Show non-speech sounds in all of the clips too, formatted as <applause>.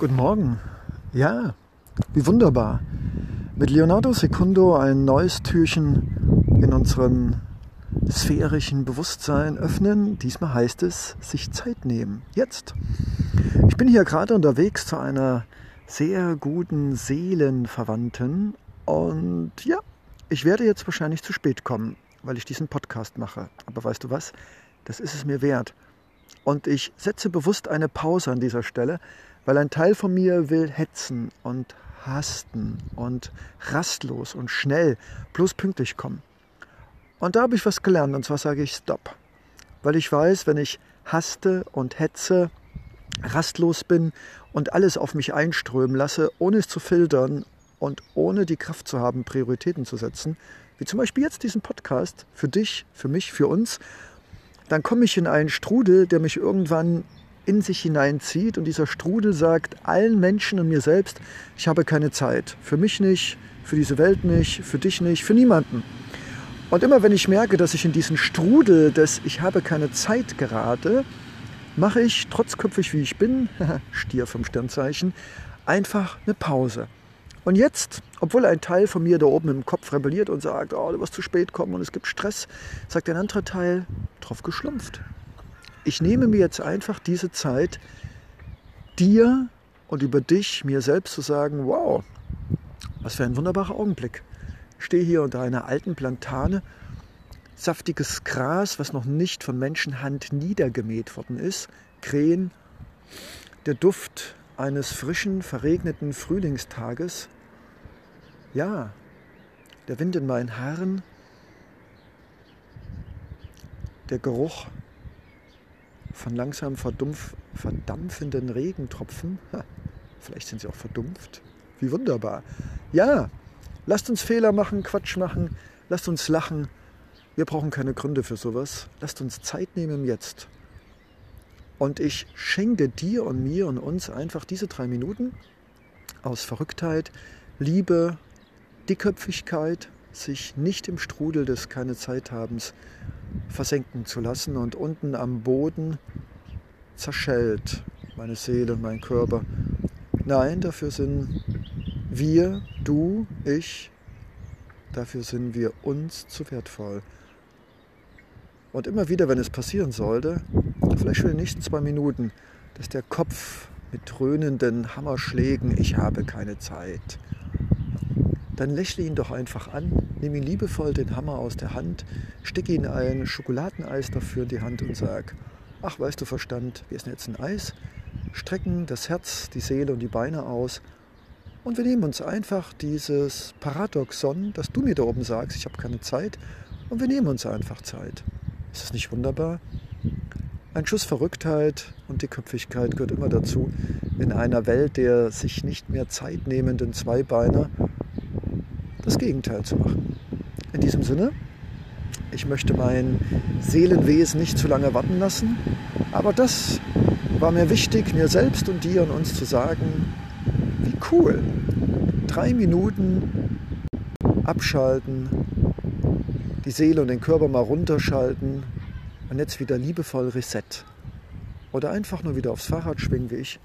Guten Morgen. Ja, wie wunderbar. Mit Leonardo Secundo ein neues Türchen in unserem sphärischen Bewusstsein öffnen. Diesmal heißt es, sich Zeit nehmen. Jetzt. Ich bin hier gerade unterwegs zu einer sehr guten Seelenverwandten und ja, ich werde jetzt wahrscheinlich zu spät kommen, weil ich diesen Podcast mache. Aber weißt du was? Das ist es mir wert. Und ich setze bewusst eine Pause an dieser Stelle, weil ein Teil von mir will hetzen und hasten und rastlos und schnell bloß pünktlich kommen. Und da habe ich was gelernt und zwar sage ich Stopp. Weil ich weiß, wenn ich haste und hetze, rastlos bin und alles auf mich einströmen lasse, ohne es zu filtern und ohne die Kraft zu haben, Prioritäten zu setzen, wie zum Beispiel jetzt diesen Podcast für dich, für mich, für uns, dann komme ich in einen Strudel, der mich irgendwann in sich hineinzieht und dieser Strudel sagt allen Menschen und mir selbst, ich habe keine Zeit. Für mich nicht, für diese Welt nicht, für dich nicht, für niemanden. Und immer wenn ich merke, dass ich in diesen Strudel des Ich habe keine Zeit gerate, mache ich, trotzköpfig wie ich bin, <laughs> Stier vom Sternzeichen, einfach eine Pause. Und jetzt, obwohl ein Teil von mir da oben im Kopf rebelliert und sagt, oh, du wirst zu spät kommen und es gibt Stress, sagt ein anderer Teil, drauf geschlumpft ich nehme mir jetzt einfach diese Zeit, dir und über dich, mir selbst zu sagen, wow, was für ein wunderbarer Augenblick. Ich stehe hier unter einer alten Plantane, saftiges Gras, was noch nicht von Menschenhand niedergemäht worden ist, Krähen, der Duft eines frischen, verregneten Frühlingstages. Ja, der Wind in meinen Haaren, der Geruch von langsam verdumpf, verdampfenden Regentropfen. Vielleicht sind sie auch verdumpft. Wie wunderbar. Ja, lasst uns Fehler machen, Quatsch machen, lasst uns lachen. Wir brauchen keine Gründe für sowas. Lasst uns Zeit nehmen Jetzt. Und ich schenke dir und mir und uns einfach diese drei Minuten aus Verrücktheit, Liebe, Dickköpfigkeit, sich nicht im Strudel des keine Zeit habens versenken zu lassen und unten am Boden zerschellt meine Seele und mein Körper. Nein, dafür sind wir, du, ich, dafür sind wir uns zu wertvoll. Und immer wieder, wenn es passieren sollte, vielleicht schon in den nächsten zwei Minuten, dass der Kopf mit dröhnenden Hammerschlägen, ich habe keine Zeit, dann lächle ihn doch einfach an, nimm ihn liebevoll den Hammer aus der Hand, steck ihn ein Schokoladeneis dafür in die Hand und sag, ach weißt du Verstand, wir essen jetzt ein Eis, strecken das Herz, die Seele und die Beine aus und wir nehmen uns einfach dieses Paradoxon, dass du mir da oben sagst, ich habe keine Zeit und wir nehmen uns einfach Zeit. Ist das nicht wunderbar? Ein Schuss Verrücktheit und die Köpfigkeit gehört immer dazu in einer Welt der sich nicht mehr Zeit nehmenden Zweibeiner das Gegenteil zu machen. In diesem Sinne, ich möchte mein Seelenwesen nicht zu lange warten lassen, aber das war mir wichtig, mir selbst und dir und uns zu sagen, wie cool. Drei Minuten abschalten, die Seele und den Körper mal runterschalten und jetzt wieder liebevoll Reset. Oder einfach nur wieder aufs Fahrrad schwingen wie ich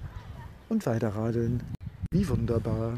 und weiterradeln. Wie wunderbar.